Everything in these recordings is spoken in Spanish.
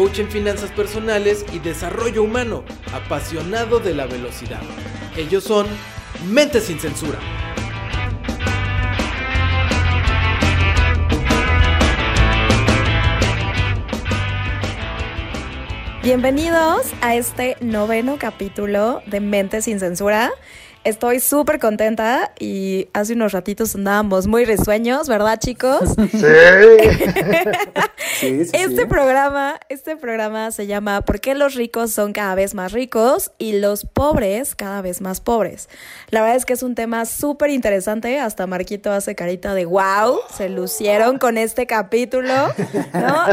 coach en finanzas personales y desarrollo humano, apasionado de la velocidad. Ellos son Mente sin Censura. Bienvenidos a este noveno capítulo de Mente sin Censura. Estoy súper contenta y hace unos ratitos andábamos muy risueños, ¿verdad, chicos? Sí. sí, sí, Este sí. programa, este programa se llama ¿Por qué los ricos son cada vez más ricos y los pobres cada vez más pobres? La verdad es que es un tema súper interesante. Hasta Marquito hace carita de wow, se lucieron con este capítulo, ¿no?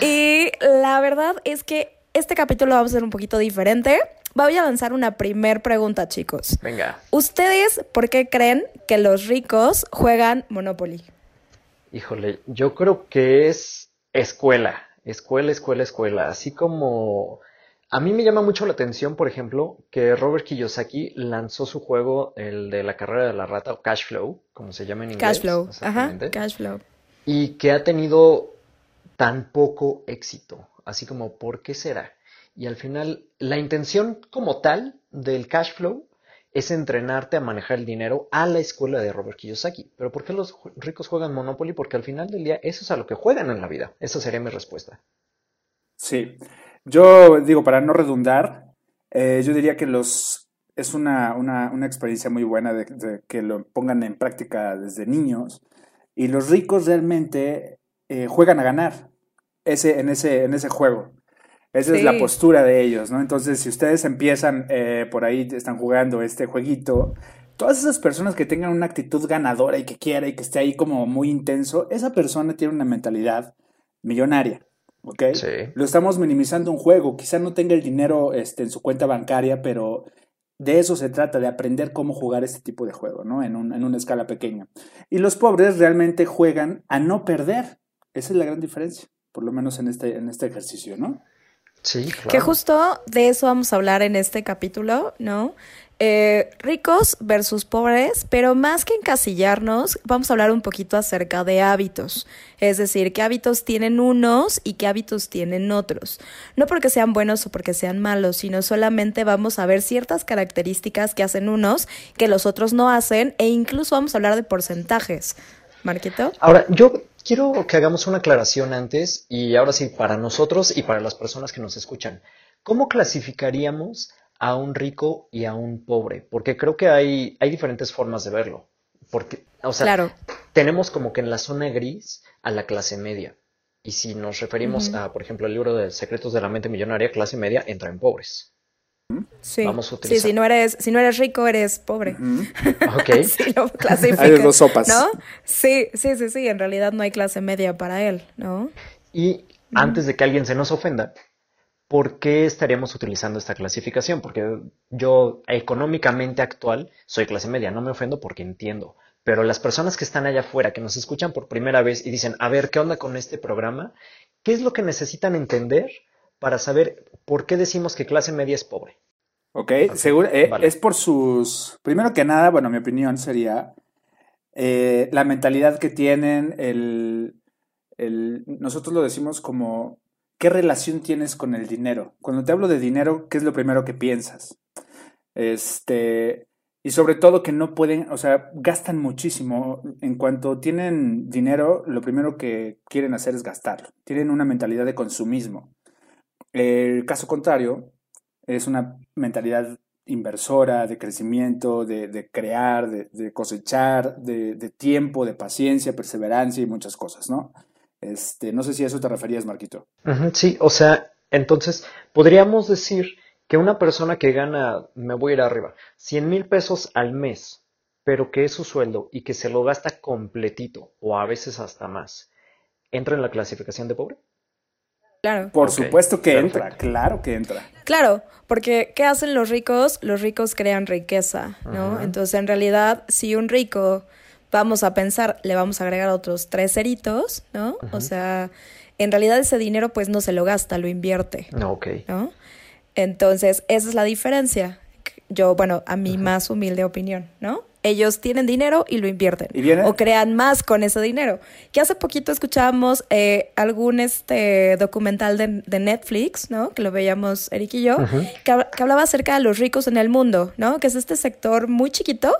y la verdad es que este capítulo vamos a ser un poquito diferente. Voy a lanzar una primer pregunta, chicos. Venga. ¿Ustedes por qué creen que los ricos juegan Monopoly? Híjole, yo creo que es escuela, escuela, escuela, escuela. Así como a mí me llama mucho la atención, por ejemplo, que Robert Kiyosaki lanzó su juego, el de la carrera de la rata, o Cash Flow, como se llama en inglés. Cash flow. Ajá, cash flow. Y que ha tenido tan poco éxito. Así como, ¿por qué será? Y al final, la intención como tal del cash flow es entrenarte a manejar el dinero a la escuela de Robert Kiyosaki. Pero ¿por qué los ricos juegan Monopoly? Porque al final del día eso es a lo que juegan en la vida. Esa sería mi respuesta. Sí. Yo digo, para no redundar, eh, yo diría que los es una, una, una experiencia muy buena de, de que lo pongan en práctica desde niños. Y los ricos realmente eh, juegan a ganar ese, en, ese, en ese juego. Esa es la postura de ellos, ¿no? Entonces, si ustedes empiezan eh, por ahí, están jugando este jueguito, todas esas personas que tengan una actitud ganadora y que quiera y que esté ahí como muy intenso, esa persona tiene una mentalidad millonaria, ¿ok? Sí. Lo estamos minimizando un juego, quizá no tenga el dinero este, en su cuenta bancaria, pero de eso se trata, de aprender cómo jugar este tipo de juego, ¿no? En, un- en una escala pequeña. Y los pobres realmente juegan a no perder. Esa es la gran diferencia, por lo menos en este, en este ejercicio, ¿no? Sí, claro. Que justo de eso vamos a hablar en este capítulo, ¿no? Eh, ricos versus pobres, pero más que encasillarnos, vamos a hablar un poquito acerca de hábitos. Es decir, qué hábitos tienen unos y qué hábitos tienen otros. No porque sean buenos o porque sean malos, sino solamente vamos a ver ciertas características que hacen unos que los otros no hacen e incluso vamos a hablar de porcentajes. Marquito. Ahora, yo quiero que hagamos una aclaración antes y ahora sí, para nosotros y para las personas que nos escuchan. ¿Cómo clasificaríamos a un rico y a un pobre? Porque creo que hay, hay diferentes formas de verlo. Porque, o sea, Claro. tenemos como que en la zona gris a la clase media. Y si nos referimos a, por ejemplo, el libro de Secretos de la Mente Millonaria, clase media entra en pobres. Sí. Vamos a sí, utilizar. si no eres, si no eres rico, eres pobre. Ok. Sí, lo Hay dos sopas. ¿No? Sí, sí, sí, sí. En realidad no hay clase media para él, ¿no? Y antes de que alguien se nos ofenda, ¿por qué estaríamos utilizando esta clasificación? Porque yo económicamente actual soy clase media, no me ofendo porque entiendo. Pero las personas que están allá afuera, que nos escuchan por primera vez y dicen, a ver, ¿qué onda con este programa? ¿Qué es lo que necesitan entender para saber por qué decimos que clase media es pobre? Ok, seguro, eh, vale. es por sus... Primero que nada, bueno, mi opinión sería eh, la mentalidad que tienen, el, el- nosotros lo decimos como, ¿qué relación tienes con el dinero? Cuando te hablo de dinero, ¿qué es lo primero que piensas? Este, y sobre todo que no pueden, o sea, gastan muchísimo. En cuanto tienen dinero, lo primero que quieren hacer es gastarlo. Tienen una mentalidad de consumismo. El caso contrario es una mentalidad inversora, de crecimiento, de, crear, de, de cosechar, de, tiempo, de paciencia, perseverancia y muchas cosas, ¿no? Este, no sé si a eso te referías, Marquito. Sí, o sea, entonces podríamos decir que una persona que gana, me voy a ir arriba, 100 mil pesos al mes, pero que es su sueldo y que se lo gasta completito o a veces hasta más, ¿entra en la clasificación de pobre? Claro. Por supuesto que perfecto. entra, claro que entra. Claro, porque ¿qué hacen los ricos? Los ricos crean riqueza, ¿no? Entonces, en realidad, si un rico, vamos a pensar, le vamos a agregar otros tres ceritos, ¿no? O sea, en realidad ese dinero pues no se lo gasta, lo invierte, No, ok. ¿no? Entonces, esa es la diferencia. Yo, bueno, a mi más humilde opinión, ¿no? Ellos tienen dinero y lo invierten. Y O crean más con ese dinero. Que hace poquito escuchábamos eh, algún este documental de, de Netflix, ¿no? Que lo veíamos Eric y yo, que, hab- que hablaba acerca de los ricos en el mundo, ¿no? Que es este sector muy chiquito,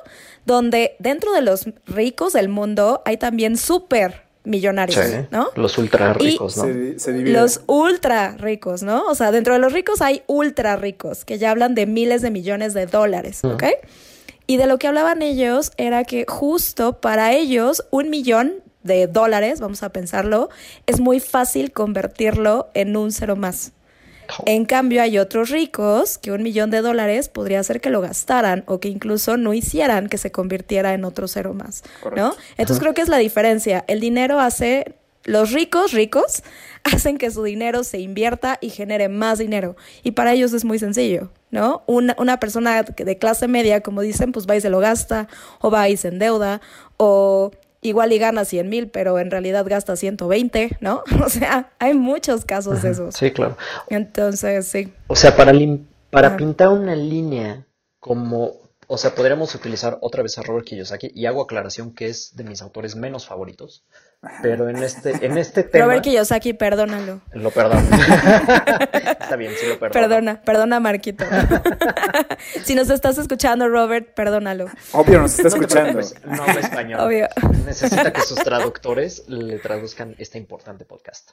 donde dentro de los ricos del mundo hay también súper millonarios, Sí, ¿no? Los ultra ricos, ¿no? Se, se divide. Los ultra ricos, ¿no? O sea, dentro de los ricos hay ultra ricos, que ya hablan de miles de millones de dólares, ¿ok? Y de lo que hablaban ellos era que justo para ellos un millón de dólares, vamos a pensarlo, es muy fácil convertirlo en un cero más. En cambio, hay otros ricos que un millón de dólares podría hacer que lo gastaran o que incluso no hicieran que se convirtiera en otro cero más, ¿no? Entonces creo que es la diferencia. El dinero hace, los ricos ricos hacen que su dinero se invierta y genere más dinero. Y para ellos es muy sencillo, ¿no? Una, una persona de clase media, como dicen, pues va y se lo gasta, o va y se endeuda, o igual y gana 100 mil, pero en realidad gasta 120, ¿no? O sea, hay muchos casos de esos. Sí, claro. Entonces, sí. O sea, para, para Ajá. pintar una línea como, o sea, podríamos utilizar otra vez a Robert Kiyosaki y hago aclaración que es de mis autores menos favoritos, pero en este, en este tema Robert Kiyosaki, perdónalo. lo perdono. Está bien, sí lo perdono. Perdona, perdona, Marquito. si nos estás escuchando, Robert, perdónalo. Obvio nos está No escuchando. no habla español. Obvio. Necesita que sus traductores le traduzcan este importante podcast.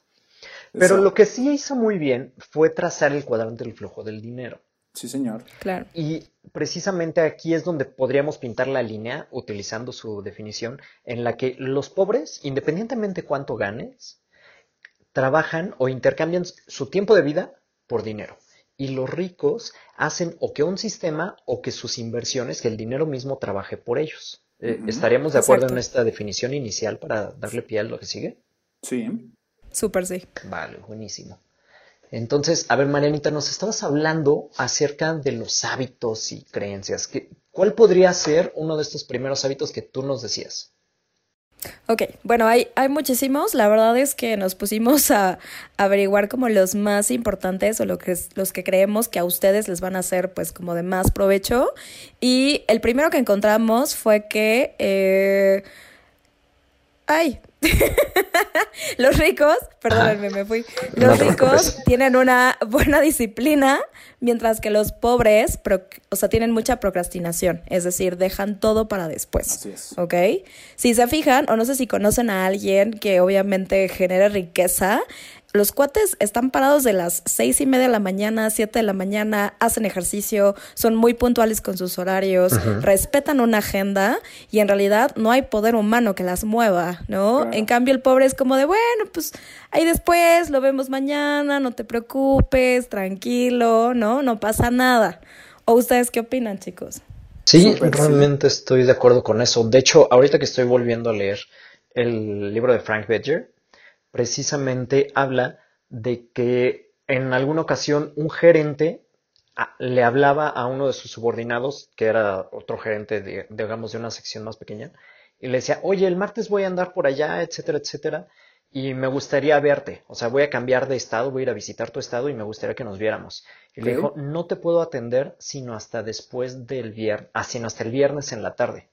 Pero Eso. lo que sí hizo muy bien fue trazar el cuadrante del flujo del dinero. Sí, señor. Claro. Y precisamente aquí es donde podríamos pintar la línea, utilizando su definición, en la que los pobres, independientemente cuánto ganes, trabajan o intercambian su tiempo de vida por dinero. Y los ricos hacen o que un sistema o que sus inversiones, que el dinero mismo trabaje por ellos. Eh, ¿Estaríamos de acuerdo en esta definición inicial para darle pie a lo que sigue? Sí. Súper sí. Vale, buenísimo. Entonces, a ver, Marianita, nos estabas hablando acerca de los hábitos y creencias. ¿Qué- ¿Cuál podría ser uno de estos primeros hábitos que tú nos decías? Ok, bueno, hay, hay muchísimos. La verdad es que nos pusimos a averiguar como los más importantes o lo que los que creemos que a ustedes les van a hacer pues como de más provecho. Y el primero que encontramos fue que... eh, Ay, los ricos, perdónenme, me fui. Los ricos tienen una buena disciplina, mientras que los pobres, pro- o sea, tienen mucha procrastinación, es decir, dejan todo para después. Así es. ¿Ok? Si se fijan, o no sé si conocen a alguien que obviamente genere riqueza, los cuates están parados de las seis y media de la mañana, siete de la mañana, hacen ejercicio, son muy puntuales con sus horarios, respetan una agenda y en realidad no hay poder humano que las mueva, ¿no? Claro. En cambio el pobre es como de, bueno, pues ahí después lo vemos mañana, no te preocupes, tranquilo, ¿no? No pasa nada. ¿O ustedes qué opinan, chicos? Sí, realmente estoy de acuerdo con eso. De hecho, ahorita que estoy volviendo a leer el libro de Frank Bettger, precisamente habla de que en alguna ocasión un gerente a- le hablaba a uno de sus subordinados, que era otro gerente, de, digamos, de una sección más pequeña, y le decía, oye, el martes voy a andar por allá, etcétera, etcétera, y me gustaría verte. O sea, voy a cambiar de estado, voy a ir a visitar tu estado y me gustaría que nos viéramos. Y le dijo, no te puedo atender sino hasta después del viernes, ah, sino hasta el viernes en la tarde.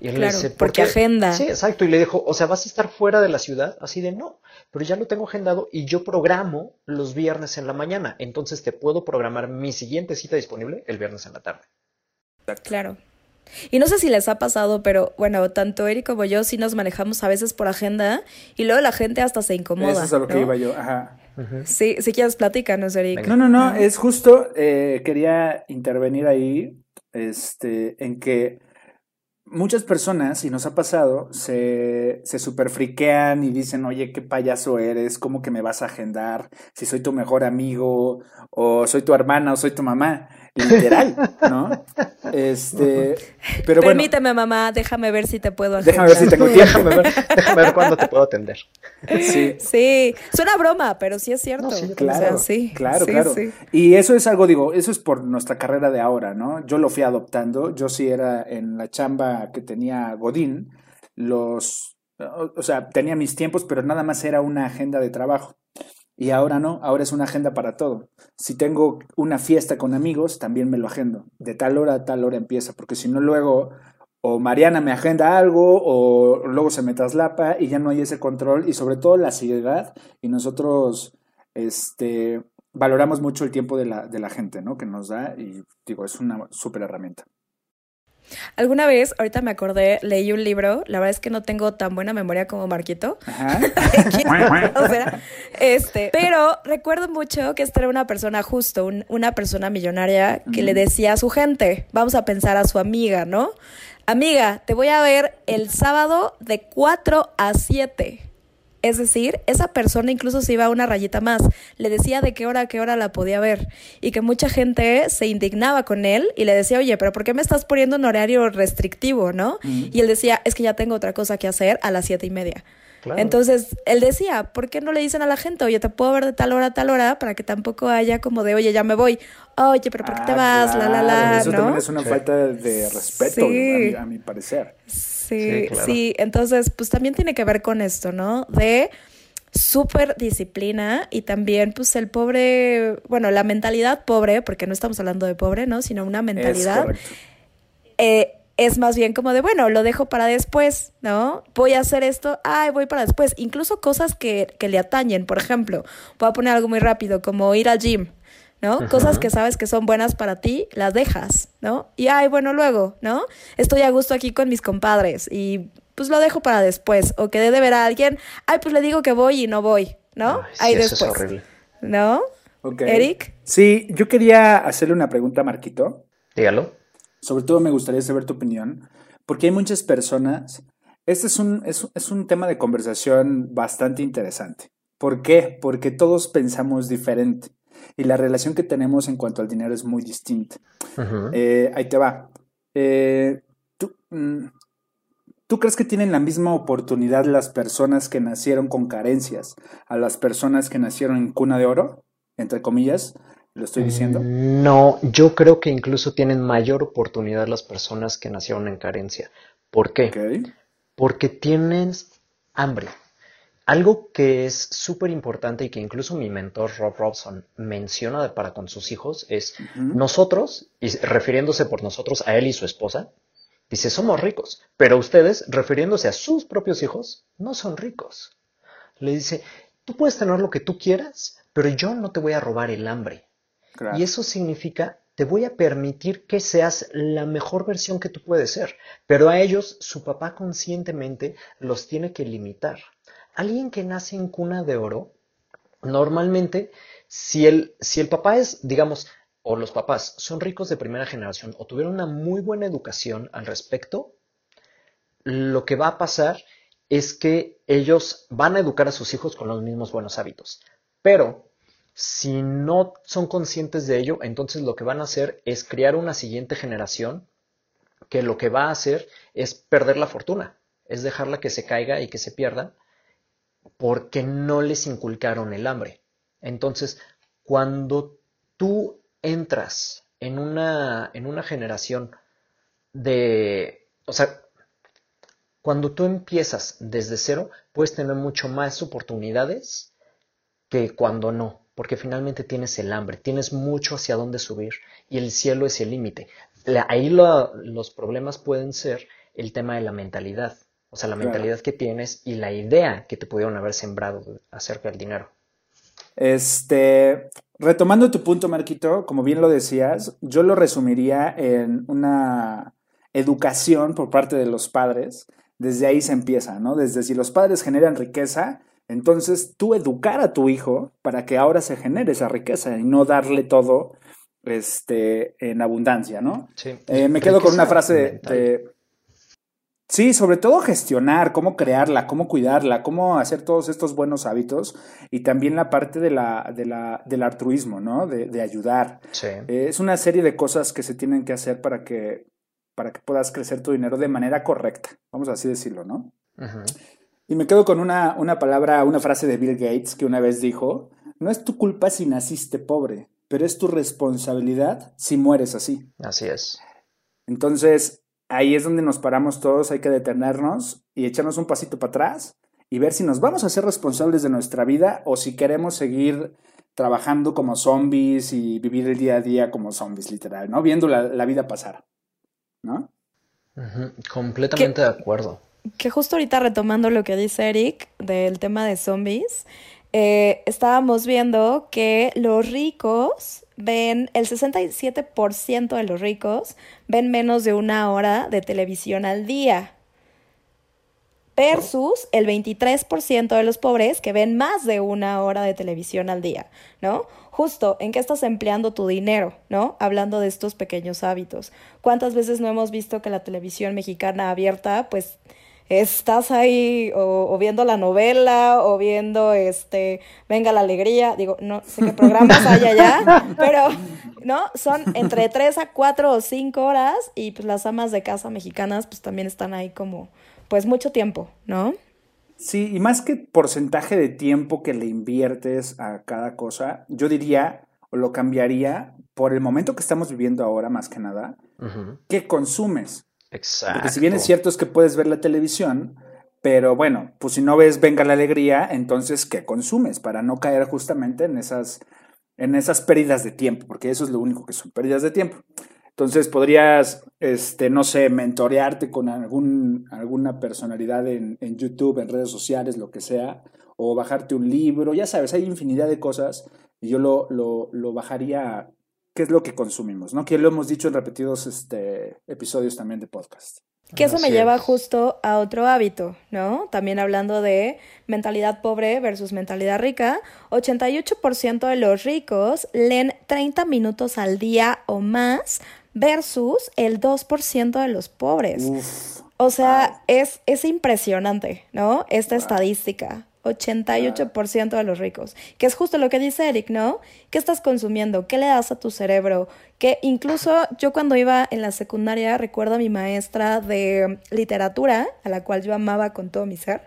Y él le dice, "¿Por porque qué?". agenda. Sí, exacto. Y le dijo, o sea, ¿vas a estar fuera de la ciudad? Así de no, pero ya lo tengo agendado y yo programo los viernes en la mañana. Entonces te puedo programar mi siguiente cita disponible el viernes en la tarde. Claro. Y no sé si les ha pasado, pero bueno, tanto Eric como yo sí nos manejamos a veces por agenda y luego la gente hasta se incomoda. Eso es a lo que ¿no? iba yo. Ajá. Sí, si quieres platícanos, Eric. No, no, no, es justo, eh, quería intervenir ahí, este, en que muchas personas, y nos ha pasado, se, se superfriquean y dicen, oye, qué payaso eres, ¿cómo que me vas a agendar? Si soy tu mejor amigo, o soy tu hermana, o soy tu mamá literal, ¿no? Este, pero Permíteme, mamá, déjame ver si te puedo hacer. Déjame ver si tengo tiempo. déjame, ver, déjame ver cuándo te puedo atender. Sí. Sí, suena broma, pero sí es cierto. claro, sí, claro, claro. Y eso es algo, digo, eso es por nuestra carrera de ahora, ¿no? Yo lo fui adoptando. Yo sí era en la chamba que tenía Godín, los, o sea, tenía mis tiempos, pero nada más era una agenda de trabajo. Y ahora no, ahora es una agenda para todo. Si tengo una fiesta con amigos, también me lo agendo. De tal hora a tal hora empieza, porque si no luego o Mariana me agenda algo o luego se me traslapa y ya no hay ese control y sobre todo la seriedad y nosotros este, valoramos mucho el tiempo de la, de la gente ¿no? que nos da y digo, es una súper herramienta. Alguna vez, ahorita me acordé, leí un libro, la verdad es que no tengo tan buena memoria como Marquito. este, pero recuerdo mucho que esta era una persona justo, una persona millonaria que le decía a su gente, vamos a pensar a su amiga, ¿no? Amiga, te voy a ver el sábado de 4 a 7. Es decir, esa persona incluso se iba a una rayita más, le decía de qué hora a qué hora la podía ver. Y que mucha gente se indignaba con él y le decía, oye, pero ¿por qué me estás poniendo un horario restrictivo, no? Y él decía, es que ya tengo otra cosa que hacer a las siete y media. Entonces, él decía, ¿por qué no le dicen a la gente, oye, te puedo ver de tal hora a tal hora para que tampoco haya como de, oye, ya me voy, oye, pero ¿por qué te ah, vas? La, la, la, Eso también es una falta de respeto, a, mi, parecer. Sí, sí, entonces pues también tiene que ver con esto, ¿no? De súper disciplina y también pues el pobre, bueno, la mentalidad pobre, porque no estamos hablando de pobre, ¿no? Sino una mentalidad... Es, eh, es más bien como de, bueno, lo dejo para después, ¿no? Voy a hacer esto, ay, voy para después. Incluso cosas que, que le atañen, por ejemplo, voy a poner algo muy rápido, como ir al gym. ¿No? Cosas que sabes que son buenas para ti, las dejas, ¿no? Y ay, bueno, luego, ¿no? Estoy a gusto aquí con mis compadres y pues lo dejo para después. O que de ver a alguien, ay, pues le digo que voy y no voy, ¿no? ahí después. es horrible. ¿No? Eric. Sí, yo quería hacerle una pregunta a Marquito. Dígalo. Sobre todo me gustaría saber tu opinión, porque hay muchas personas. Este es un, es, es un tema de conversación bastante interesante. ¿Por qué? Porque todos pensamos diferente y la relación que tenemos en cuanto al dinero es muy distinta. Eh, ahí te va. Eh, mm, ¿tú, crees que tienen la misma oportunidad las personas que nacieron con carencias a las personas que nacieron en cuna de oro? Entre comillas, lo estoy diciendo. No, yo creo que incluso tienen mayor oportunidad las personas que nacieron en carencia. ¿Por qué? Porque tienes hambre. Algo que es súper importante y que incluso mi mentor Rob Robson menciona para con sus hijos es nosotros, y refiriéndose por nosotros a él y su esposa, dice, somos ricos, pero ustedes, refiriéndose a sus propios hijos, no son ricos. Le dice, tú puedes tener lo que tú quieras, pero yo no te voy a robar el hambre. Y eso significa, te voy a permitir que seas la mejor versión que tú puedes ser, pero a ellos su papá conscientemente los tiene que limitar alguien que nace en cuna de oro, normalmente, si el, si el papá es, digamos, o los papás son ricos de primera generación o tuvieron una muy buena educación al respecto, lo que va a pasar es que ellos van a educar a sus hijos con los mismos buenos hábitos. Pero si no son conscientes de ello, entonces lo que van a hacer es crear una siguiente generación que lo que va a hacer es perder la fortuna, es dejarla que se caiga y que se pierda porque no les inculcaron el hambre. Entonces, cuando tú entras en una, en una generación de, o sea, cuando tú empiezas desde cero, puedes tener mucho más oportunidades que cuando no, porque finalmente tienes el hambre, tienes mucho hacia dónde subir y el cielo es el límite. Ahí los problemas pueden ser el tema de la mentalidad. O sea, la mentalidad que tienes y la idea que te pudieron haber sembrado acerca del dinero. Este, retomando tu punto, Marquito, como bien lo decías, yo lo resumiría en una educación por parte de los padres. Desde ahí se empieza, ¿no? Desde si los padres generan riqueza, entonces tú educar a tu hijo para que ahora se genere esa riqueza y no darle todo este, en abundancia, ¿no? Sí. Eh, me quedo con una frase de, Sí, sobre todo gestionar, cómo crearla, cómo cuidarla, cómo hacer todos estos buenos hábitos y también la parte de la, de la, del altruismo, ¿no? De, de ayudar. Sí. Eh, es una serie de cosas que se tienen que hacer para que, para que puedas crecer tu dinero de manera correcta, vamos a así decirlo, ¿no? Y me quedo con una, una palabra, una frase de Bill Gates que una vez dijo, no es tu culpa si naciste pobre, pero es tu responsabilidad si mueres así. Así es. Entonces, ahí es donde nos paramos todos, hay que detenernos y echarnos un pasito para atrás y ver si nos vamos a ser responsables de nuestra vida o si queremos seguir trabajando como zombies y vivir el día a día como zombies, literal, ¿no? Viendo la, la vida pasar, ¿no? Completamente de acuerdo. Que justo ahorita retomando lo que dice Eric del tema de zombies, eh, estábamos viendo que los ricos ven, el 67% de los ricos ven menos de una hora de televisión al día. Versus el 23% de los pobres que ven más de una hora de televisión al día, ¿no? Justo, ¿en qué estás empleando tu dinero, ¿no? Hablando de estos pequeños hábitos. ¿Cuántas veces no hemos visto que la televisión mexicana abierta, pues, estás ahí o, o viendo la novela o viendo este Venga la Alegría, digo, no sé qué programas hay allá, pero no, son entre 3 a 4 o 5 horas y pues las amas de casa mexicanas pues también están ahí como pues mucho tiempo, ¿no? Sí, y más que porcentaje de tiempo que le inviertes a cada cosa, yo diría o lo cambiaría por el momento que estamos viviendo ahora, más que nada, Ujú. ¿qué consumes? Exacto. Porque si bien es cierto es que puedes ver la televisión, pero bueno, pues si no ves Venga la Alegría, entonces ¿qué consumes? Para no caer justamente en esas, en esas pérdidas de tiempo, porque eso es lo único que son pérdidas de tiempo. Entonces podrías, este, no sé, mentorearte con algún, alguna personalidad en, en YouTube, en redes sociales, lo que sea, o bajarte un libro, ya sabes, hay infinidad de cosas y yo lo, lo, lo bajaría qué es lo que consumimos, ¿no? Que lo hemos dicho en repetidos este, episodios también de podcast. Que eso me lleva es. justo a otro hábito, ¿no? También hablando de mentalidad pobre versus mentalidad rica, 88% de los ricos leen 30 minutos al día o más versus el 2% de los pobres. Uf, O sea, es, es impresionante, ¿no? Esta estadística. 88% de los ricos. Que es justo lo que dice Eric, ¿no? ¿Qué estás consumiendo? ¿Qué le das a tu cerebro? Que incluso yo cuando iba en la secundaria recuerdo a mi maestra de literatura, a la cual yo amaba con todo mi ser.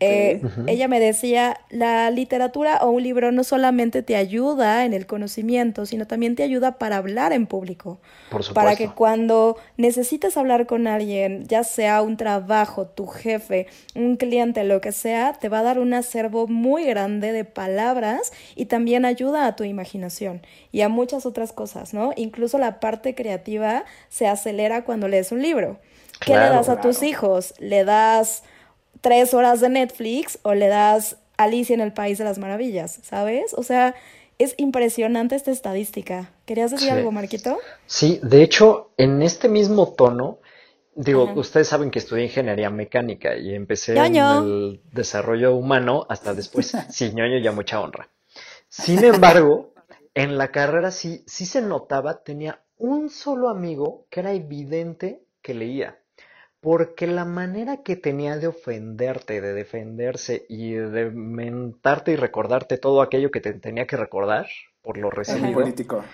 Eh, Ella me decía, la literatura o un libro no solamente te ayuda en el conocimiento, sino también te ayuda para hablar en público. Por supuesto. Para que cuando necesites hablar con alguien, ya sea un trabajo, tu jefe, un cliente, lo que sea, te va a dar un acervo muy grande de palabras y también ayuda a tu imaginación y a muchas otras cosas, ¿no? Incluso la parte creativa se acelera cuando lees un libro. ¿Qué le das a tus hijos? ¿Le das tres horas de Netflix o le das Alicia en el País de las Maravillas? ¿Sabes? O sea, es impresionante esta estadística. ¿Querías decir Sí. algo, Marquito? Sí, de hecho, en este mismo tono, digo, Ajá. ustedes saben que estudié ingeniería mecánica y empecé Ñoño. en el desarrollo humano hasta después. Sí, ñoño ya mucha honra. Sin embargo, en la carrera sí, sí se notaba, tenía un solo amigo que era evidente que leía. Porque la manera que tenía de ofenderte, de defenderse y de mentarte y recordarte todo aquello que te tenía que recordar por lo recibido, político.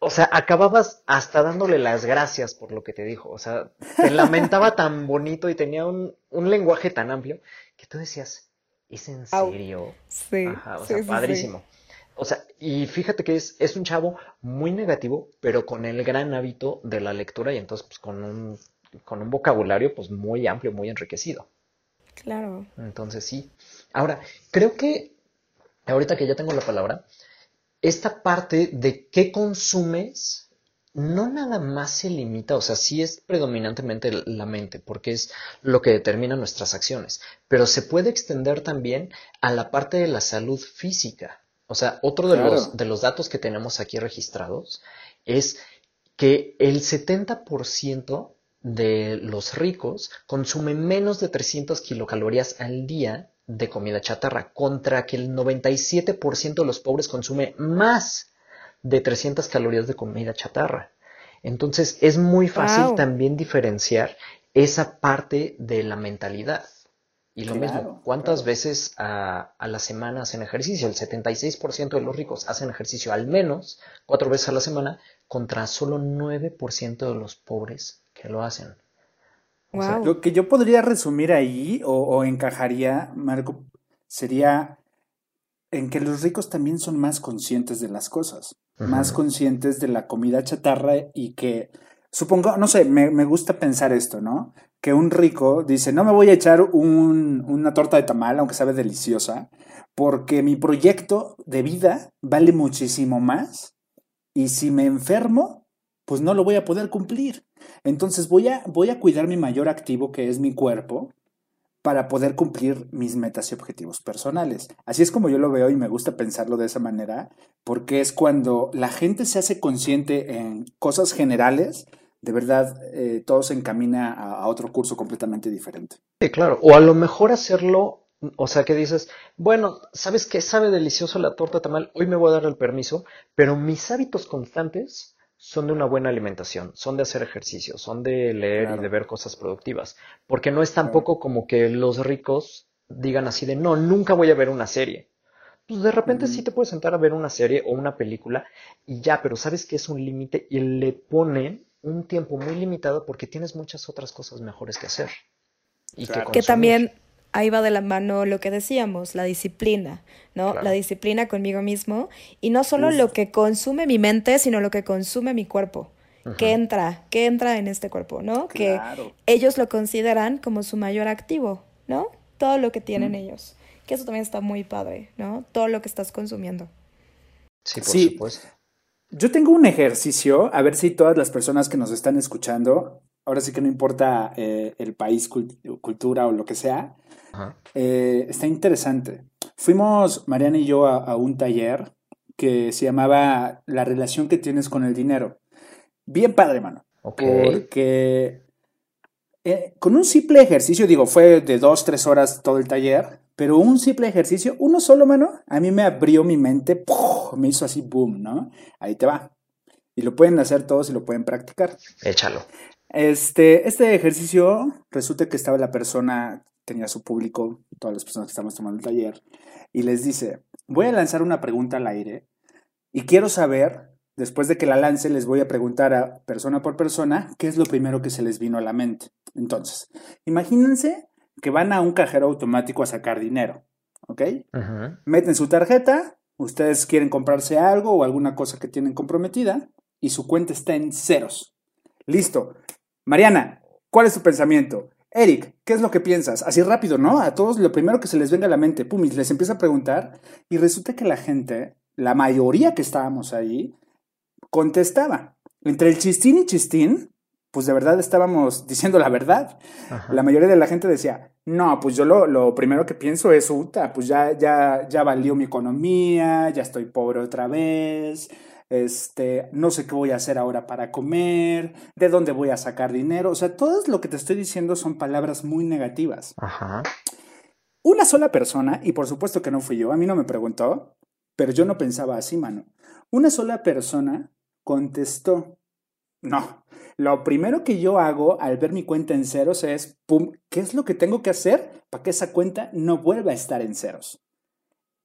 o sea, acababas hasta dándole las gracias por lo que te dijo. O sea, te lamentaba tan bonito y tenía un, un lenguaje tan amplio que tú decías, ¿es en serio? Sí. Ajá, o sí, sea, sí, sí. padrísimo. O sea, y fíjate que es, es un chavo muy negativo, pero con el gran hábito de la lectura y entonces pues con un, con un vocabulario pues muy amplio, muy enriquecido. Claro. Entonces sí. Ahora, creo que ahorita que ya tengo la palabra, esta parte de qué consumes no nada más se limita, o sea, sí es predominantemente la mente, porque es lo que determina nuestras acciones, pero se puede extender también a la parte de la salud física. O sea, otro de Claro. los, de los datos que tenemos aquí registrados es que el 70% de los ricos consumen menos de 300 kilocalorías al día de comida chatarra, contra que el 97% de los pobres consume más de 300 calorías de comida chatarra. Entonces es muy fácil Wow. también diferenciar esa parte de la mentalidad. Y lo Claro, mismo, ¿cuántas claro. veces a, a la semana hacen ejercicio? El 76% de los ricos hacen ejercicio al menos cuatro veces a la semana contra solo 9% de los pobres que lo hacen. O sea, Wow. Lo que yo podría resumir ahí o, o encajaría, Marco, sería en que los ricos también son más conscientes de las cosas, más conscientes de la comida chatarra y que, supongo, no sé, me, me gusta pensar esto, ¿no? Que un rico dice, no me voy a echar un- una torta de tamal, aunque sabe deliciosa, porque mi proyecto de vida vale muchísimo más y si me enfermo, pues no lo voy a poder cumplir. Entonces voy a, voy a cuidar mi mayor activo, que es mi cuerpo, para poder cumplir mis metas y objetivos personales. Así es como yo lo veo y me gusta pensarlo de esa manera, porque es cuando la gente se hace consciente en cosas generales, de verdad eh, todo se encamina a, otro curso completamente diferente. Sí, claro. O a lo mejor hacerlo, o sea, que dices, bueno, ¿sabes qué? Sabe delicioso la torta tamal, hoy me voy a dar el permiso, pero mis hábitos constantes son de una buena alimentación, son de hacer ejercicio, son de leer y de ver cosas productivas. Porque no es Claro. tampoco como que los ricos digan así de, no, nunca voy a ver una serie. Pues de repente sí te puedes sentar a ver una serie o una película y ya, pero sabes que es un límite y le ponen un tiempo muy limitado porque tienes muchas otras cosas mejores que hacer y que Claro. Que también ahí va de la mano lo que decíamos, la disciplina, ¿no? Claro. La disciplina conmigo mismo. Y no solo Uf. lo que consume mi mente, sino lo que consume mi cuerpo. Ujú. ¿Qué entra? ¿Qué entra en este cuerpo? ¿No? Que ellos lo consideran como su mayor activo, ¿no? Todo lo que tienen Mm. ellos. Que eso también está muy padre, ¿no? Todo lo que estás consumiendo. Sí, por Sí. supuesto. Yo tengo un ejercicio, a ver si todas las personas que nos están escuchando, ahora sí que no importa eh, el país, cult- cultura o lo que sea, Ajá. eh, está interesante. Fuimos, Mariana y yo, a, a un taller que se llamaba La relación que tienes con el dinero. Bien padre, mano. Porque eh, con un simple ejercicio, digo, fue de dos, tres horas todo el taller, pero un simple ejercicio, uno solo, mano, a mí me abrió mi mente, me hizo así, boom, ¿no? Ahí te va. Y lo pueden hacer todos y lo pueden practicar. Échalo. Este, este ejercicio, resulta que estaba la persona, tenía su público, todas las personas que estamos tomando el taller, y les dice, voy a lanzar una pregunta al aire y quiero saber, después de que la lance, les voy a preguntar a persona por persona qué es lo primero que se les vino a la mente. Entonces, imagínense que van a un cajero automático a sacar dinero, ¿ok? Meten su tarjeta, ustedes quieren comprarse algo o alguna cosa que tienen comprometida y su cuenta está en ceros. Listo. Mariana, ¿cuál es tu pensamiento? Eric, ¿qué es lo que piensas? Así rápido, ¿no? A todos lo primero que se les venga a la mente, pum, y les empieza a preguntar y resulta que la gente, la mayoría que estábamos ahí, contestaba. Entre el chistín y chistín, pues de verdad estábamos diciendo la verdad. Ajá. La mayoría de la gente decía, no, pues yo lo, lo primero que pienso es, Uta, pues ya, ya, ya valió mi economía, ya estoy pobre otra vez, este, no sé qué voy a hacer ahora para comer, de dónde voy a sacar dinero. O sea, todo lo que te estoy diciendo son palabras muy negativas. Ajá. Una sola persona, y por supuesto que no fui yo, a mí no me preguntó, pero yo no pensaba así, mano. Una sola persona contestó, no, lo primero que yo hago al ver mi cuenta en ceros es, pum, ¿qué es lo que tengo que hacer para que esa cuenta no vuelva a estar en ceros?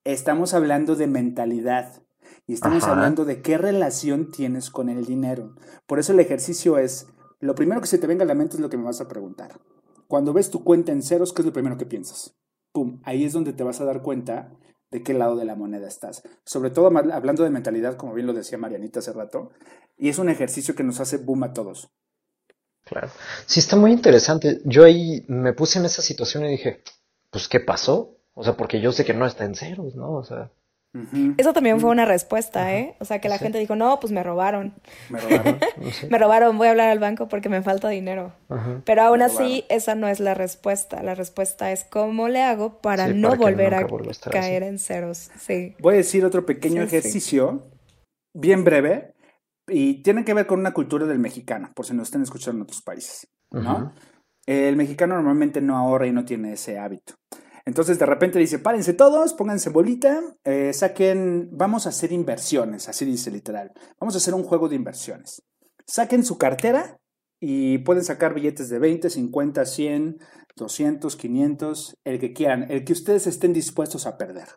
Estamos hablando de mentalidad y estamos Ajá. hablando de qué relación tienes con el dinero. Por eso el ejercicio es, lo primero que se te venga a la mente es lo que me vas a preguntar. Cuando ves tu cuenta en ceros, ¿qué es lo primero que piensas? Pum, ahí es donde te vas a dar cuenta de qué lado de la moneda estás. Sobre todo hablando de mentalidad, como bien lo decía Marianita hace rato, y es un ejercicio que nos hace boom a todos. Claro. Sí, está muy interesante. Yo ahí me puse en esa situación y dije, pues, ¿qué pasó? O sea, porque yo sé que no está en ceros, ¿no? O sea, Eso también fue una respuesta, ¿eh? O sea, que la Sí. gente dijo, no, pues me robaron. Me robaron. Me robaron, voy a hablar al banco porque me falta dinero. Pero aún Me así, robaron. esa no es la respuesta. La respuesta es cómo le hago para Sí, no para volver a caer así. en ceros. Sí. Voy a decir otro pequeño Sí, sí. ejercicio, bien breve, y tiene que ver con una cultura del mexicano, por si nos están escuchando en otros países, ¿no? El mexicano normalmente no ahorra y no tiene ese hábito. Entonces de repente dice, párense todos, pónganse bolita, eh, saquen, vamos a hacer inversiones, así dice literal. Vamos a hacer un juego de inversiones. Saquen su cartera y pueden sacar billetes de 20, 50, 100, 200, 500, el que quieran, el que ustedes estén dispuestos a perder.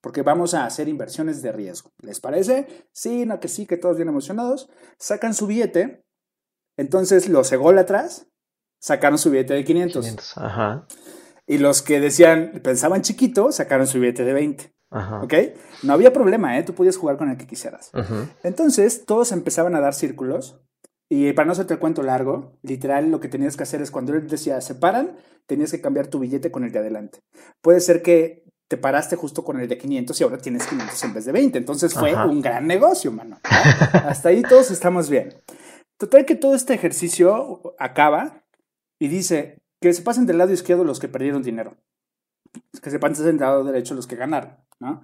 Porque vamos a hacer inversiones de riesgo. ¿Les parece? Sí, no, que sí, que todos bien emocionados. Sacan su billete. Entonces los ególatras sacaron su billete de 500. 500, ajá. Y los que decían, pensaban chiquito, sacaron su billete de 20. Ajá. ¿Ok? No había problema, ¿eh? Tú podías jugar con el que quisieras. Ujú. Entonces, todos empezaban a dar círculos. Y para no hacerte el cuento largo, literal lo que tenías que hacer es cuando él decía se paran, tenías que cambiar tu billete con el de adelante. Puede ser que te paraste justo con el de 500 y ahora tienes 500 en vez de 20. Entonces fue Ajá. un gran negocio, mano. ¿no? Hasta ahí todos estamos bien. Total que todo este ejercicio acaba y dice que se pasen del lado izquierdo los que perdieron dinero. Que se pasen del lado derecho los que ganaron, ¿no?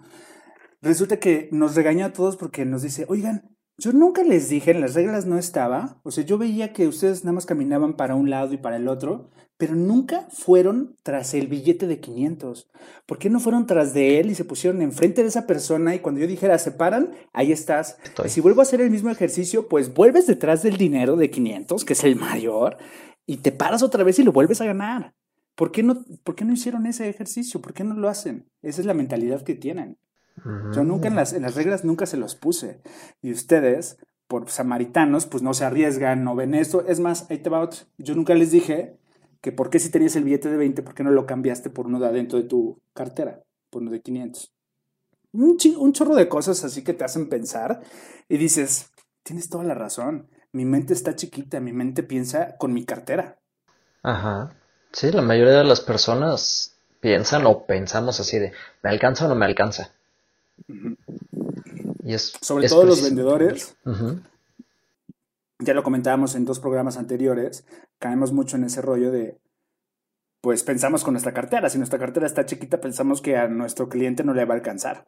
Resulta que nos regañó a todos porque nos dice, oigan, yo nunca les dije, en las reglas no estaba, o sea, yo veía que ustedes nada más caminaban para un lado y para el otro, pero nunca fueron tras el billete de 500. ¿Por qué no fueron tras de él y se pusieron enfrente de esa persona y cuando yo dijera se paran, ahí estás? Estoy. Si vuelvo a hacer el mismo ejercicio, pues vuelves detrás del dinero de 500, que es el mayor, y te paras otra vez y lo vuelves a ganar. ¿Por qué no, por qué no hicieron ese ejercicio? ¿Por qué no lo hacen? Esa es la mentalidad que tienen. Yo nunca en las, en las reglas nunca se los puse. Y ustedes, por samaritanos, pues no se arriesgan, no ven esto. Es más, ahí te va otro. Yo nunca les dije que por qué si tenías el billete de 20, ¿por qué no lo cambiaste por uno de adentro de tu cartera? Por uno de 500. Un, un chorro de cosas así que te hacen pensar y dices, tienes toda la razón. Mi mente está chiquita, mi mente piensa con mi cartera. Ajá. Sí, la mayoría de las personas piensan o pensamos así de, ¿me alcanza o no me alcanza? Y es, Sobre es todo los vendedores, ya lo comentábamos en dos programas anteriores, caemos mucho en ese rollo de, pues pensamos con nuestra cartera, si nuestra cartera está chiquita, pensamos que a nuestro cliente no le va a alcanzar.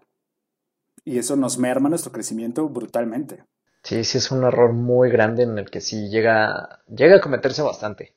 Y eso nos merma nuestro crecimiento brutalmente. Sí, sí es un error muy grande en el que sí llega, llega a cometerse bastante.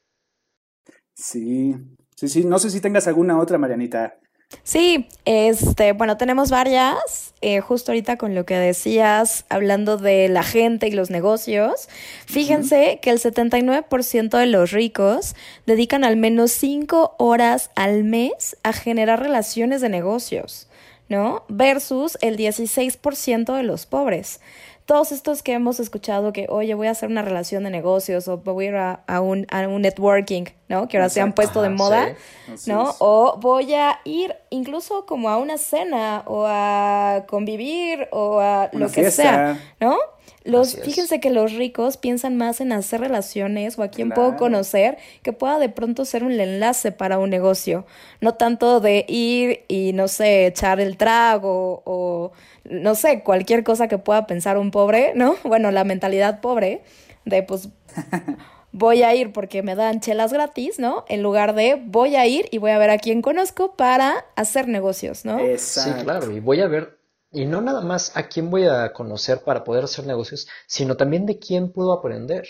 Sí, sí, sí, no sé si tengas alguna otra, Marianita. Sí, este, bueno, tenemos varias, eh, justo ahorita con lo que decías, hablando de la gente y los negocios. Fíjense que el 79% de los ricos dedican al menos 5 horas al mes a generar relaciones de negocios, ¿no? Versus el 16% de los pobres. Todos estos que hemos escuchado que, oye, voy a hacer una relación de negocios o voy a ir a, a un, a un networking, ¿no? Que ahora se han puesto de moda. sí. ¿no? es. O voy a ir incluso como a una cena o a convivir o a Una lo que fiesta. sea, ¿no? Los, fíjense que los ricos piensan más en hacer relaciones o a quién Claro. puedo conocer que pueda de pronto ser un enlace para un negocio. No tanto de ir y, no sé, echar el trago o, no sé, cualquier cosa que pueda pensar un pobre, ¿no? Bueno, la mentalidad pobre de pues voy a ir porque me dan chelas gratis, ¿no? En lugar de voy a ir y voy a ver a quién conozco para hacer negocios, ¿no? Sí, claro, y voy a ver, y no nada más a quién voy a conocer para poder hacer negocios, sino también de quién puedo aprender.